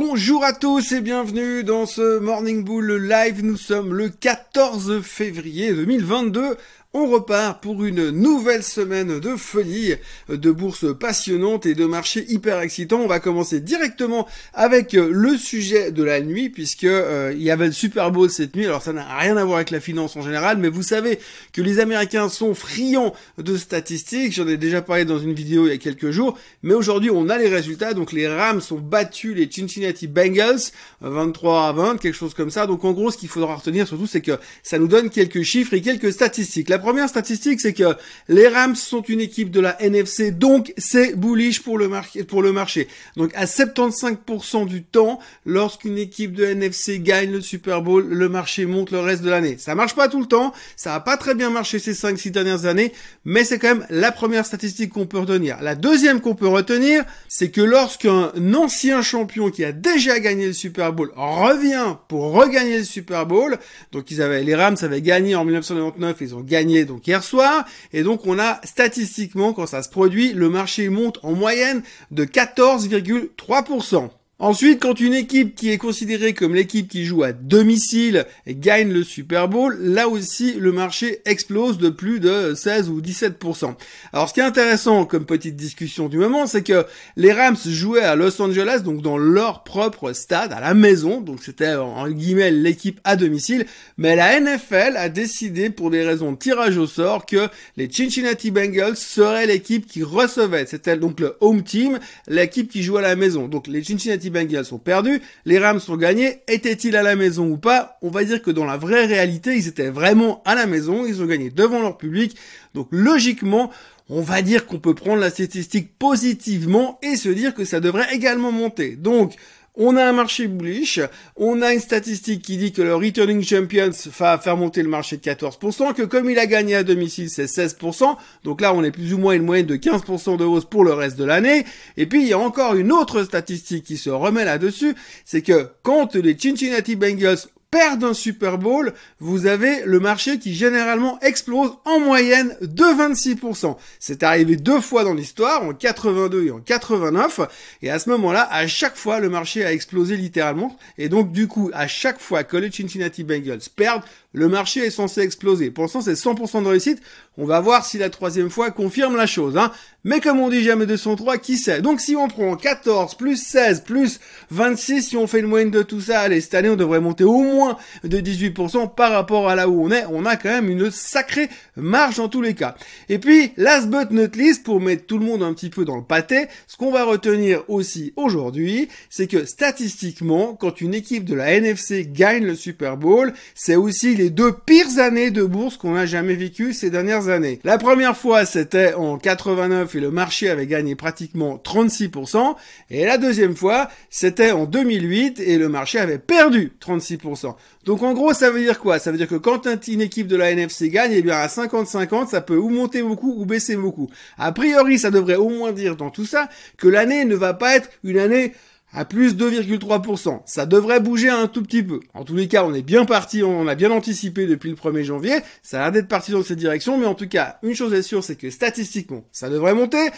Bonjour à tous et bienvenue dans ce Morning Bull Live. Nous sommes le 14 février 2022. On repart pour une nouvelle semaine de folie, de bourses passionnantes et de marchés hyper excitants. On va commencer directement avec le sujet de la nuit puisque euh, il y avait le Super Bowl cette nuit. Alors ça n'a rien à voir avec la finance en général, mais vous savez que les Américains sont friands de statistiques. J'en ai déjà parlé dans une vidéo il y a quelques jours, mais aujourd'hui on a les résultats. Donc les Rams ont battu les Cincinnati Bengals 23 à 20, quelque chose comme ça. Donc en gros, ce qu'il faudra retenir surtout, c'est que ça nous donne quelques chiffres et quelques statistiques. Première statistique, c'est que les Rams sont une équipe de la NFC, donc c'est bullish pour le, pour le marché. Donc à 75% du temps, lorsqu'une équipe de NFC gagne le Super Bowl, le marché monte le reste de l'année. Ça marche pas tout le temps, ça a pas très bien marché ces 5-6 dernières années, mais c'est quand même la première statistique qu'on peut retenir. La deuxième qu'on peut retenir, c'est que lorsqu'un ancien champion qui a déjà gagné le Super Bowl revient pour regagner le Super Bowl, donc ils avaient, les Rams avaient gagné en 1999, ils ont gagné donc hier soir. Et donc on a statistiquement, quand ça se produit, le marché monte en moyenne de 14,3%. Ensuite, quand une équipe qui est considérée comme l'équipe qui joue à domicile gagne le Super Bowl, là aussi le marché explose de plus de 16 ou 17%. Alors ce qui est intéressant comme petite discussion du moment, c'est que les Rams jouaient à Los Angeles, donc dans leur propre stade, à la maison, donc c'était en guillemets l'équipe à domicile, mais la NFL a décidé pour des raisons de tirage au sort que les Cincinnati Bengals seraient l'équipe qui recevait, c'était donc le home team, l'équipe qui joue à la maison. Donc les Cincinnati Bengals sont perdus, les Rams sont gagnés, étaient-ils à la maison ou pas? On va dire que dans la vraie réalité, ils étaient vraiment à la maison, ils ont gagné devant leur public, donc logiquement, on va dire qu'on peut prendre la statistique positivement et se dire que ça devrait également monter. Donc, on a un marché bullish, on a une statistique qui dit que le returning champions va faire monter le marché de 14%, que comme il a gagné à domicile, c'est 16%, donc là on est plus ou moins une moyenne de 15% de hausse pour le reste de l'année, et puis il y a encore une autre statistique qui se remet là-dessus, c'est que quand les Cincinnati Bengals perdent un Super Bowl, vous avez le marché qui généralement explose en moyenne de 26%. C'est arrivé deux fois dans l'histoire, en 82 et en 89, et à ce moment-là, à chaque fois, le marché a explosé littéralement, et donc du coup, à chaque fois que les Cincinnati Bengals perdent, le marché est censé exploser. Pour l'instant, c'est 100% de réussite. On va voir si la troisième fois confirme la chose. Hein. Mais comme on dit jamais 203, qui sait? Donc si on prend 14, plus 16, plus 26, si on fait une moyenne de tout ça, allez, cette année, on devrait monter au moins de 18% par rapport à là où on est. On a quand même une sacrée marge dans tous les cas. Et puis, last but not least, pour mettre tout le monde un petit peu dans le pâté, ce qu'on va retenir aussi aujourd'hui, c'est que statistiquement, quand une équipe de la NFC gagne le Super Bowl, c'est aussi les deux pires années de bourse qu'on a jamais vécues ces dernières années. La première fois, c'était en 89 et le marché avait gagné pratiquement 36%. Et la deuxième fois, c'était en 2008 et le marché avait perdu 36%. Donc en gros, ça veut dire quoi? Ça veut dire que quand une équipe de la NFC gagne, eh bien à 50-50, ça peut ou monter beaucoup ou baisser beaucoup. A priori, ça devrait au moins dire dans tout ça que l'année ne va pas être une année à plus 2,3%. Ça devrait bouger un tout petit peu. En tous les cas, on est bien parti, on a bien anticipé depuis le 1er janvier. Ça a l'air d'être parti dans cette direction, mais en tout cas, une chose est sûre, c'est que statistiquement, ça devrait monter.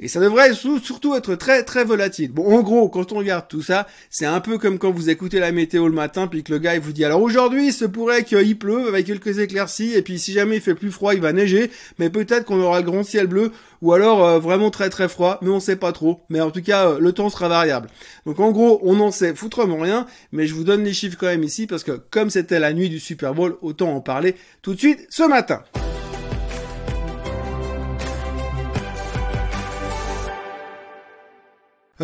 Et ça devrait surtout être très très volatile. Bon, en gros, quand on regarde tout ça, c'est un peu comme quand vous écoutez la météo le matin, puis que le gars il vous dit alors aujourd'hui, il se pourrait qu'il pleuve avec quelques éclaircies, et puis si jamais il fait plus froid, il va neiger, mais peut-être qu'on aura le grand ciel bleu, ou alors euh, vraiment très très froid, mais on sait pas trop. Mais en tout cas, euh, le temps sera variable. Donc en gros, on n'en sait foutrement rien, mais je vous donne les chiffres quand même ici, parce que comme c'était la nuit du Super Bowl, autant en parler tout de suite ce matin.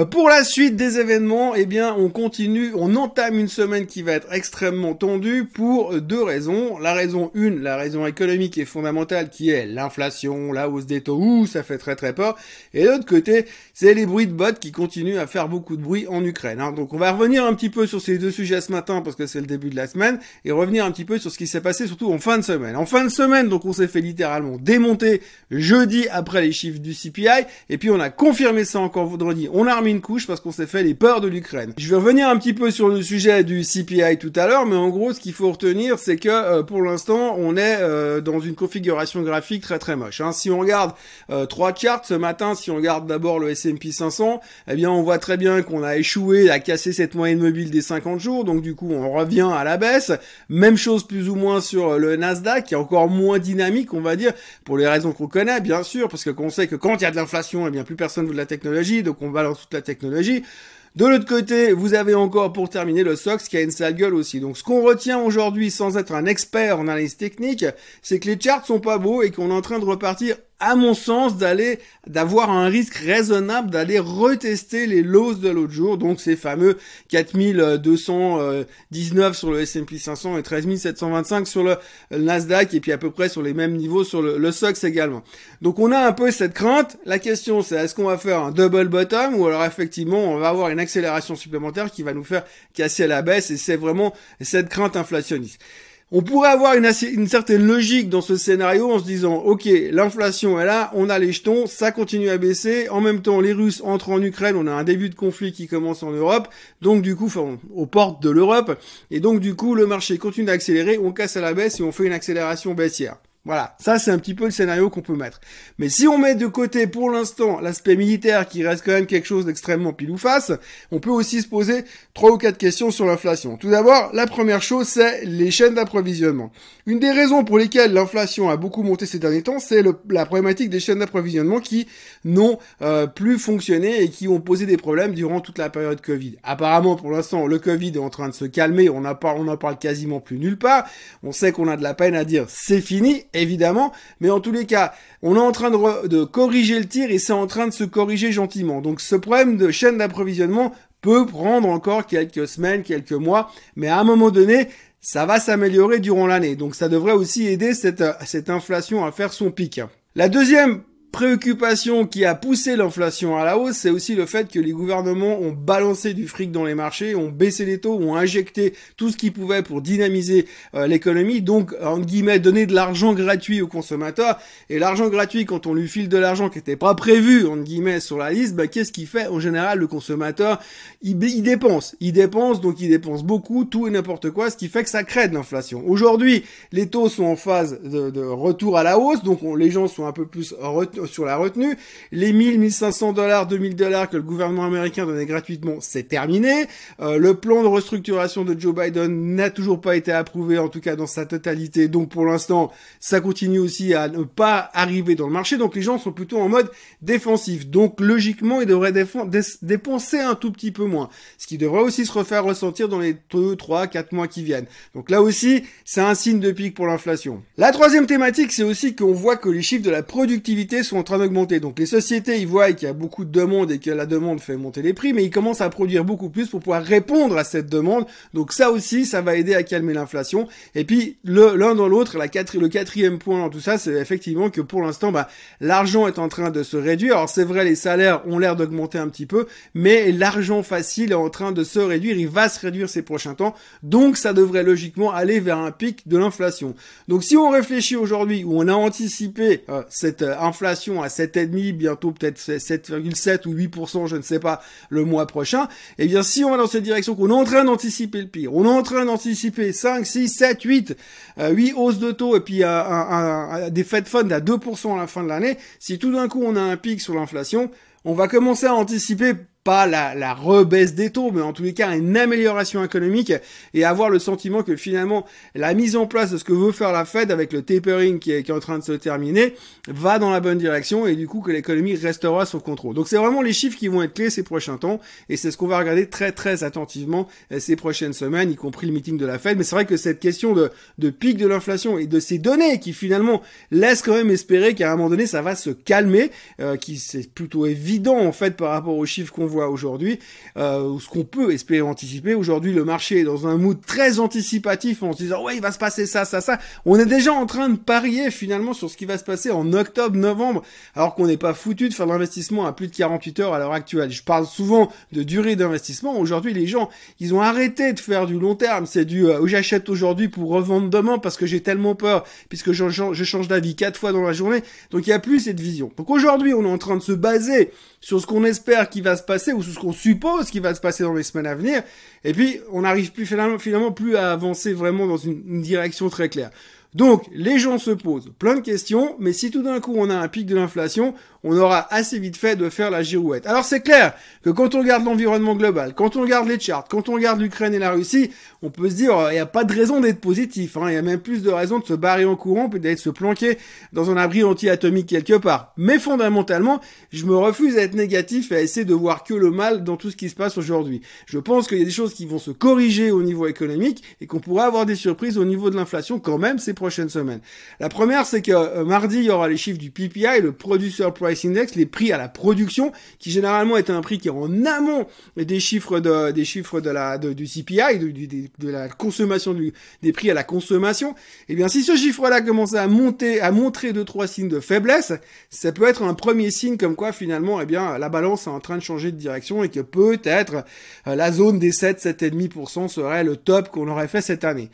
Pour la suite des événements, eh bien, on continue, on entame une semaine qui va être extrêmement tendue pour deux raisons. La raison une, la raison économique et fondamentale qui est l'inflation, la hausse des taux, ouh, ça fait très très peur. Et l'autre côté, c'est les bruits de bottes qui continuent à faire beaucoup de bruit en Ukraine. Hein. Donc on va revenir un petit peu sur ces deux sujets ce matin parce que c'est le début de la semaine et revenir un petit peu sur ce qui s'est passé surtout en fin de semaine. En fin de semaine, donc on s'est fait littéralement démonter jeudi après les chiffres du CPI et puis on a confirmé ça encore vendredi. Une couche parce qu'on s'est fait les peurs de l'Ukraine. Je vais revenir un petit peu sur le sujet du CPI tout à l'heure, mais en gros, ce qu'il faut retenir, c'est que euh, pour l'instant, on est euh, dans une configuration graphique très très moche. Hein. Si on regarde euh, trois charts ce matin, si on regarde d'abord le S&P 500, eh bien, on voit très bien qu'on a échoué à casser cette moyenne mobile des 50 jours, donc du coup, on revient à la baisse. Même chose plus ou moins sur le Nasdaq, qui est encore moins dynamique, on va dire, pour les raisons qu'on connaît, bien sûr, parce que qu'on sait que quand il y a de l'inflation, eh bien, plus personne veut de la technologie, donc on balance toute technologie. De l'autre côté, vous avez encore pour terminer le SOX qui a une sale gueule aussi. Donc ce qu'on retient aujourd'hui sans être un expert en analyse technique, c'est que les charts sont pas beaux et qu'on est en train de repartir à mon sens, d'aller, d'avoir un risque raisonnable d'aller retester les lows de l'autre jour, donc ces fameux 4219 sur le S&P 500 et 13725 sur le Nasdaq, et puis à peu près sur les mêmes niveaux sur le, le SOX également. Donc on a un peu cette crainte. La question c'est est-ce qu'on va faire un double bottom ou alors effectivement on va avoir une accélération supplémentaire qui va nous faire casser la baisse et c'est vraiment cette crainte inflationniste. On pourrait avoir une, certaine logique dans ce scénario en se disant, ok, l'inflation est là, on a les jetons, ça continue à baisser, en même temps les Russes entrent en Ukraine, on a un début de conflit qui commence en Europe, donc du coup, enfin, aux portes de l'Europe, et donc du coup le marché continue d'accélérer, on casse à la baisse et on fait une accélération baissière. Voilà, ça c'est un petit peu le scénario qu'on peut mettre. Mais si on met de côté pour l'instant l'aspect militaire qui reste quand même quelque chose d'extrêmement pile ou face, on peut aussi se poser trois ou quatre questions sur l'inflation. Tout d'abord, la première chose c'est les chaînes d'approvisionnement. Une des raisons pour lesquelles l'inflation a beaucoup monté ces derniers temps, c'est la problématique des chaînes d'approvisionnement qui n'ont euh, plus fonctionné et qui ont posé des problèmes durant toute la période Covid. Apparemment, pour l'instant, le Covid est en train de se calmer, on n'en parle, quasiment plus nulle part. On sait qu'on a de la peine à dire c'est fini évidemment, mais en tous les cas, on est en train de, corriger le tir et c'est en train de se corriger gentiment. Donc ce problème de chaîne d'approvisionnement peut prendre encore quelques semaines, quelques mois, mais à un moment donné, ça va s'améliorer durant l'année. Donc ça devrait aussi aider cette, cette inflation à faire son pic. La deuxième préoccupation qui a poussé l'inflation à la hausse, c'est aussi le fait que les gouvernements ont balancé du fric dans les marchés, ont baissé les taux, ont injecté tout ce qu'ils pouvaient pour dynamiser euh, l'économie, donc en guillemets donner de l'argent gratuit aux consommateurs. Et l'argent gratuit, quand on lui file de l'argent qui n'était pas prévu en guillemets sur la liste, bah, qu'est-ce qu'il fait En général, le consommateur, il, dépense, il dépense, donc il dépense beaucoup, tout et n'importe quoi, ce qui fait que ça crée de l'inflation. Aujourd'hui, les taux sont en phase de, retour à la hausse, donc les gens sont un peu plus sur la retenue. Les 1000, 1500 dollars, 2000 dollars que le gouvernement américain donnait gratuitement, c'est terminé. Euh, le plan de restructuration de Joe Biden n'a toujours pas été approuvé, en tout cas dans sa totalité. Donc pour l'instant, ça continue aussi à ne pas arriver dans le marché. Donc les gens sont plutôt en mode défensif. Donc logiquement, ils devraient dépenser un tout petit peu moins. Ce qui devrait aussi se refaire ressentir dans les 2, 3, 4 mois qui viennent. Donc là aussi, c'est un signe de pic pour l'inflation. La troisième thématique, c'est aussi qu'on voit que les chiffres de la productivité sont en train d'augmenter. Donc les sociétés, ils voient qu'il y a beaucoup de demandes et que la demande fait monter les prix, mais ils commencent à produire beaucoup plus pour pouvoir répondre à cette demande. Donc ça aussi, ça va aider à calmer l'inflation. Et puis l'un dans l'autre, la le quatrième point dans tout ça, c'est effectivement que pour l'instant, bah, l'argent est en train de se réduire. Alors c'est vrai, les salaires ont l'air d'augmenter un petit peu, mais l'argent facile est en train de se réduire. Il va se réduire ces prochains temps. Donc ça devrait logiquement aller vers un pic de l'inflation. Donc si on réfléchit aujourd'hui où on a anticipé euh, cette euh, inflation à 7,5, bientôt peut-être 7,7 ou 8%, je ne sais pas, le mois prochain, eh bien si on va dans cette direction, qu'on est en train d'anticiper le pire, on est en train d'anticiper 5, 6, 7, 8, 8 hausses de taux et puis euh, un, des Fed Funds à 2% à la fin de l'année, si tout d'un coup on a un pic sur l'inflation, on va commencer à anticiper pas la, la rebaisse des taux, mais en tous les cas une amélioration économique et avoir le sentiment que finalement la mise en place de ce que veut faire la Fed avec le tapering qui est, en train de se terminer va dans la bonne direction et du coup que l'économie restera sous contrôle. Donc c'est vraiment les chiffres qui vont être clés ces prochains temps et c'est ce qu'on va regarder très très attentivement euh, ces prochaines semaines, y compris le meeting de la Fed. Mais c'est vrai que cette question de, de pic de l'inflation et de ces données qui finalement laissent quand même espérer qu'à un moment donné ça va se calmer, euh, qui c'est plutôt évident en fait par rapport aux chiffres qu'on aujourd'hui, euh, ce qu'on peut espérer anticiper. Aujourd'hui, le marché est dans un mood très anticipatif en se disant ouais, il va se passer ça, ça, ça. On est déjà en train de parier finalement sur ce qui va se passer en octobre, novembre, alors qu'on n'est pas foutu de faire l'investissement à plus de 48 heures à l'heure actuelle. Je parle souvent de durée d'investissement. Aujourd'hui, les gens, ils ont arrêté de faire du long terme. C'est du euh, j'achète aujourd'hui pour revendre demain parce que j'ai tellement peur, puisque je, je change d'avis quatre fois dans la journée. Donc il n'y a plus cette vision. Donc aujourd'hui, on est en train de se baser sur ce qu'on espère qui va se passer passer ou ce qu'on suppose qui va se passer dans les semaines à venir. Et puis, on n'arrive plus finalement, finalement plus à avancer vraiment dans une direction très claire. Donc, les gens se posent plein de questions, mais si tout d'un coup on a un pic de l'inflation, on aura assez vite fait de faire la girouette. Alors c'est clair que quand on regarde l'environnement global, quand on regarde les charts, quand on regarde l'Ukraine et la Russie, on peut se dire, il n'y a pas de raison d'être positif, hein. il y a même plus de raisons de se barrer en courant, peut d'être se planquer dans un abri anti-atomique quelque part. Mais fondamentalement, je me refuse à être négatif et à essayer de voir que le mal dans tout ce qui se passe aujourd'hui. Je pense qu'il y a des choses qui vont se corriger au niveau économique et qu'on pourrait avoir des surprises au niveau de l'inflation quand même ces prochaines semaines. La première, c'est que euh, mardi, il y aura les chiffres du PPI, le Producer Price Index, les prix à la production, qui généralement est un prix qui est en amont des chiffres de, des chiffres de la, du CPI, de, la consommation du, des prix à la consommation. Eh bien, si ce chiffre-là commence à monter, à montrer deux, trois signes de faiblesse, ça peut être un premier signe comme quoi finalement, eh bien, la balance est en train de changer de direction et que peut-être euh, la zone des 7, 7,5% serait le top qu'on aurait fait cette année.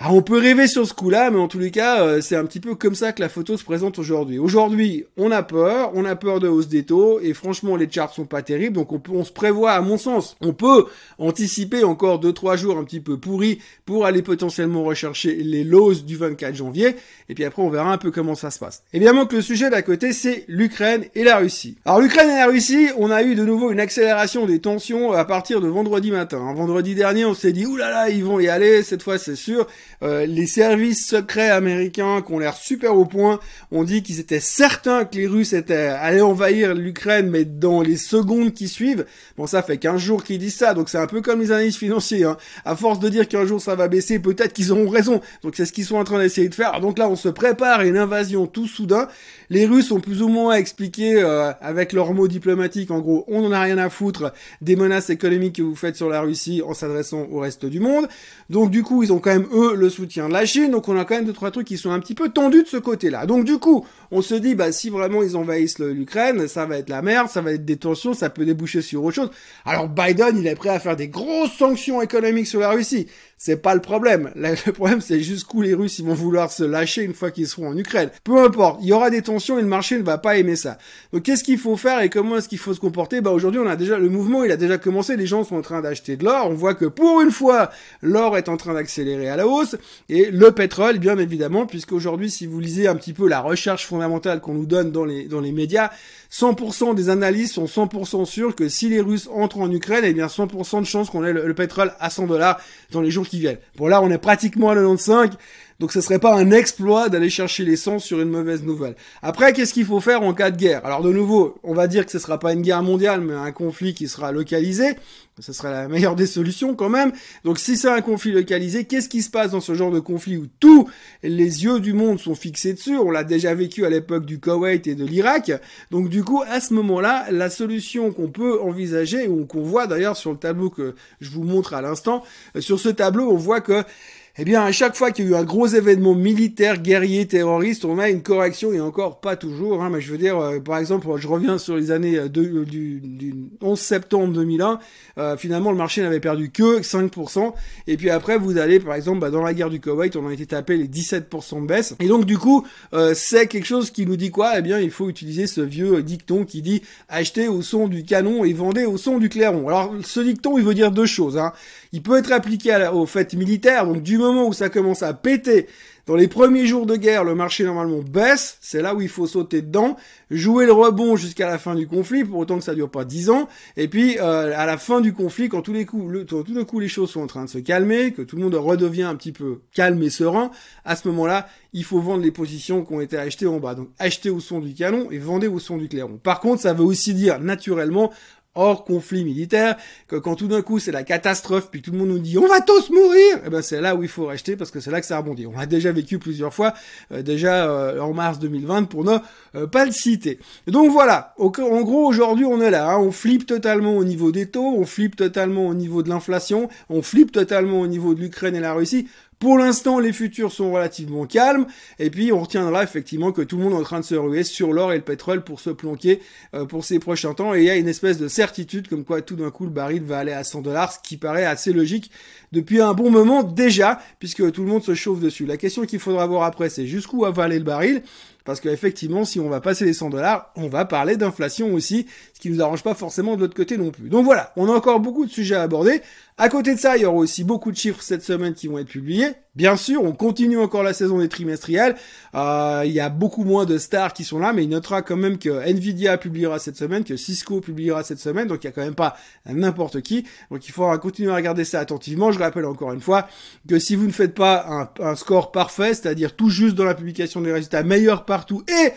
Ah, on peut rêver sur ce coup-là, mais en tous les cas, euh, c'est un petit peu comme ça que la photo se présente aujourd'hui. Aujourd'hui, on a peur, on a peur de hausse des taux, et franchement, les charts sont pas terribles, donc on, peut, se prévoit, à mon sens, on peut anticiper encore 2-3 jours un petit peu pourris pour aller potentiellement rechercher les lows du 24 janvier, et puis après, on verra un peu comment ça se passe. Évidemment que le sujet d'à côté, c'est l'Ukraine et la Russie. Alors, l'Ukraine et la Russie, on a eu de nouveau une accélération des tensions à partir de vendredi matin. Vendredi dernier, on s'est dit, oulala, ils vont y aller, cette fois, c'est sûr. Euh, les services secrets américains qui ont l'air super au point ont dit qu'ils étaient certains que les Russes étaient allés envahir l'Ukraine, mais dans les secondes qui suivent. Bon, ça fait 15 jours qu'ils disent ça, donc c'est un peu comme les analystes financiers. Hein. À force de dire qu'un jour ça va baisser, peut-être qu'ils auront raison. Donc c'est ce qu'ils sont en train d'essayer de faire. Donc là, on se prépare à une invasion tout soudain. Les Russes ont plus ou moins expliqué euh, avec leurs mots diplomatiques, en gros, on n'en a rien à foutre des menaces économiques que vous faites sur la Russie en s'adressant au reste du monde. Donc du coup, ils ont quand même eux soutien de la Chine. Donc on a quand même deux trois trucs qui sont un petit peu tendus de ce côté-là. Donc du coup, on se dit bah si vraiment ils envahissent l'Ukraine, ça va être la merde, ça va être des tensions, ça peut déboucher sur autre chose. Alors Biden, il est prêt à faire des grosses sanctions économiques sur la Russie. C'est pas le problème. Le problème, c'est jusqu'où les Russes ils vont vouloir se lâcher une fois qu'ils seront en Ukraine. Peu importe, il y aura des tensions et le marché ne va pas aimer ça. Donc qu'est-ce qu'il faut faire et comment est-ce qu'il faut se comporter? Bah aujourd'hui, on a déjà le mouvement, il a déjà commencé. Les gens sont en train d'acheter de l'or. On voit que pour une fois, l'or est en train d'accélérer à la hausse et le pétrole, bien évidemment, puisqu'aujourd'hui, si vous lisez un petit peu la recherche fondamentale qu'on nous donne dans les dans les médias, 100% des analystes sont 100% sûrs que si les Russes entrent en Ukraine, eh bien 100% de chances qu'on ait le, pétrole à 100 dollars dans les jours qui viennent. Bon là, on est pratiquement à 95. Donc ce serait pas un exploit d'aller chercher l'essence sur une mauvaise nouvelle. Après, qu'est-ce qu'il faut faire en cas de guerre? Alors de nouveau, on va dire que ce sera pas une guerre mondiale, mais un conflit qui sera localisé. Ce serait la meilleure des solutions quand même. Donc si c'est un conflit localisé, qu'est-ce qui se passe dans ce genre de conflit où tous les yeux du monde sont fixés dessus? On l'a déjà vécu à l'époque du Koweït et de l'Irak. Donc du coup, à ce moment-là, la solution qu'on peut envisager, ou qu'on voit d'ailleurs sur le tableau que je vous montre à l'instant, sur ce tableau, on voit que eh bien, à chaque fois qu'il y a eu un gros événement militaire, guerrier, terroriste, on a une correction et encore pas toujours. Hein, mais je veux dire, euh, par exemple, je reviens sur les années euh, euh, du, du, 11 septembre 2001. finalement, le marché n'avait perdu que 5%. Et puis après, vous allez, par exemple, bah, dans la guerre du Koweït, on a été tapé les 17% de baisse. Et donc, du coup, c'est quelque chose qui nous dit quoi? Eh bien, il faut utiliser ce vieux dicton qui dit achetez au son du canon et vendez au son du clairon. Alors, ce dicton, il veut dire deux choses. Hein. Il peut être appliqué aux fêtes militaires, donc du moment où ça commence à péter, dans les premiers jours de guerre, le marché normalement baisse, c'est là où il faut sauter dedans, jouer le rebond jusqu'à la fin du conflit, pour autant que ça dure pas dix ans, et puis euh, à la fin du conflit, quand tout d'un coup les choses sont en train de se calmer, que tout le monde redevient un petit peu calme et serein, à ce moment-là, il faut vendre les positions qui ont été achetées en bas. Donc acheter au son du canon et vendre au son du clairon. Par contre, ça veut aussi dire naturellement hors conflit militaire, que quand tout d'un coup c'est la catastrophe, puis tout le monde nous dit on va tous mourir, eh ben c'est là où il faut racheter parce que c'est là que ça rebondit. On l'a déjà vécu plusieurs fois, euh, déjà euh, en mars 2020 pour ne euh, pas le citer. Donc voilà, en gros aujourd'hui on est là, hein. on flippe totalement au niveau des taux, on flippe totalement au niveau de l'inflation, on flippe totalement au niveau de l'Ukraine et la Russie. Pour l'instant, les futurs sont relativement calmes, et puis on retiendra effectivement que tout le monde est en train de se ruer sur l'or et le pétrole pour se planquer euh, pour ces prochains temps, et il y a une espèce de certitude comme quoi tout d'un coup le baril va aller à 100 dollars, ce qui paraît assez logique depuis un bon moment déjà, puisque tout le monde se chauffe dessus. La question qu'il faudra voir après, c'est jusqu'où va aller le baril? parce qu'effectivement, si on va passer les 100 dollars, on va parler d'inflation aussi, ce qui nous arrange pas forcément de l'autre côté non plus. Donc voilà, on a encore beaucoup de sujets à aborder. À côté de ça, il y aura aussi beaucoup de chiffres cette semaine qui vont être publiés. Bien sûr, on continue encore la saison des trimestriels. Euh, il y a beaucoup moins de stars qui sont là, mais il notera quand même que Nvidia publiera cette semaine, que Cisco publiera cette semaine, donc il y a quand même pas n'importe qui. Donc il faudra continuer à regarder ça attentivement. Je rappelle encore une fois que si vous ne faites pas un, un score parfait, c'est-à-dire tout juste dans la publication des résultats, meilleurs partout et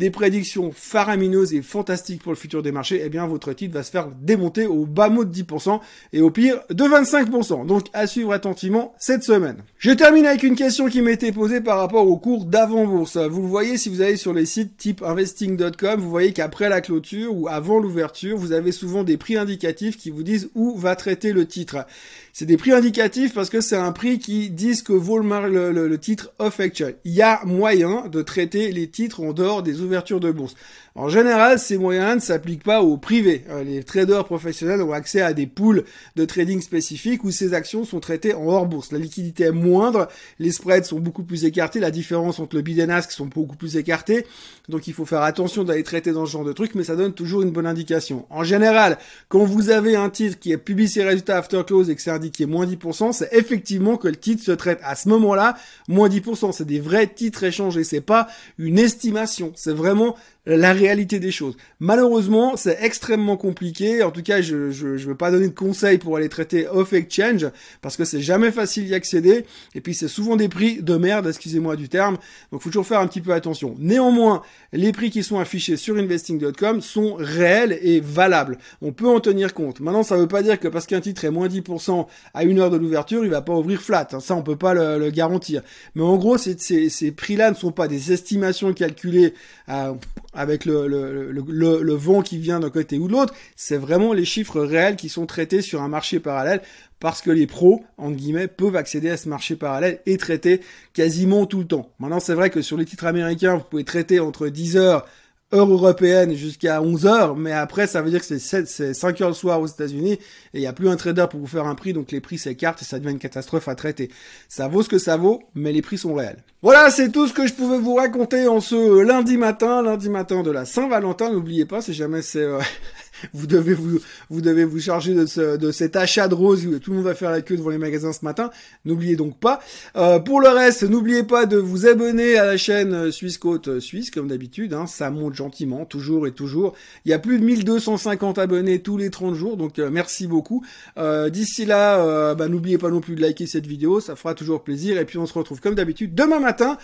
des prédictions faramineuses et fantastiques pour le futur des marchés, eh bien votre titre va se faire démonter au bas mot de 10% et au pire de 25%. Donc à suivre attentivement cette semaine. Je termine avec une question qui m'a été posée par rapport au cours d'avant-bourse. Vous le voyez si vous allez sur les sites type investing.com, vous voyez qu'après la clôture ou avant l'ouverture, vous avez souvent des prix indicatifs qui vous disent où va traiter le titre. C'est des prix indicatifs parce que c'est un prix qui dit ce que vaut le, titre off actual. Il y a moyen de traiter les titres en dehors des ouvertures de bourse. En général, ces moyens ne s'appliquent pas aux privés. Euh, les traders professionnels ont accès à des pools de trading spécifiques où ces actions sont traitées en hors bourse. La liquidité est moindre, les spreads sont beaucoup plus écartés, la différence entre le bid et ask sont beaucoup plus écartés. Donc il faut faire attention d'aller traiter dans ce genre de trucs, mais ça donne toujours une bonne indication. En général, quand vous avez un titre qui a publié ses résultats after close et que c'est indiqué moins 10%, c'est effectivement que le titre se traite à ce moment-là moins 10%. C'est des vrais titres échangés, c'est pas une estimation, vraiment la réalité des choses. Malheureusement, c'est extrêmement compliqué. En tout cas, je, je, veux pas donner de conseils pour aller traiter off exchange parce que c'est jamais facile d'y accéder. Et puis c'est souvent des prix de merde, excusez-moi du terme. Donc faut toujours faire un petit peu attention. Néanmoins, les prix qui sont affichés sur investing.com sont réels et valables. On peut en tenir compte. Maintenant, ça veut pas dire que parce qu'un titre est moins 10% à une heure de l'ouverture, il va pas ouvrir flat. Ça, on peut pas le, garantir. Mais en gros, ces, ces prix-là ne sont pas des estimations calculées avec le, le, le, le vent qui vient d'un côté ou de l'autre, c'est vraiment les chiffres réels qui sont traités sur un marché parallèle parce que les pros, en guillemets, peuvent accéder à ce marché parallèle et traiter quasiment tout le temps. Maintenant, c'est vrai que sur les titres américains, vous pouvez traiter entre 10 heures heure européenne jusqu'à 11 heures, mais après ça veut dire que c'est 5 heures le soir aux États-Unis et il n'y a plus un trader pour vous faire un prix, donc les prix s'écartent et ça devient une catastrophe à traiter. Ça vaut ce que ça vaut, mais les prix sont réels. Voilà, c'est tout ce que je pouvais vous raconter en ce lundi matin, lundi matin de la Saint-Valentin. N'oubliez pas, si jamais c'est euh, vous devez vous, vous devez vous charger de, ce, de cet achat de rose. Tout le monde va faire la queue devant les magasins ce matin. N'oubliez donc pas. Euh, pour le reste, n'oubliez pas de vous abonner à la chaîne Suisse Côte Suisse, comme d'habitude. Hein, ça monte gentiment, toujours et toujours. Il y a plus de 1250 abonnés tous les 30 jours, donc euh, merci beaucoup. Euh, D'ici là, bah, n'oubliez pas non plus de liker cette vidéo, ça fera toujours plaisir. Et puis on se retrouve comme d'habitude demain matin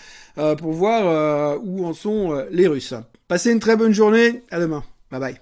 pour voir où en sont les Russes. Passez une très bonne journée. À demain. Bye bye.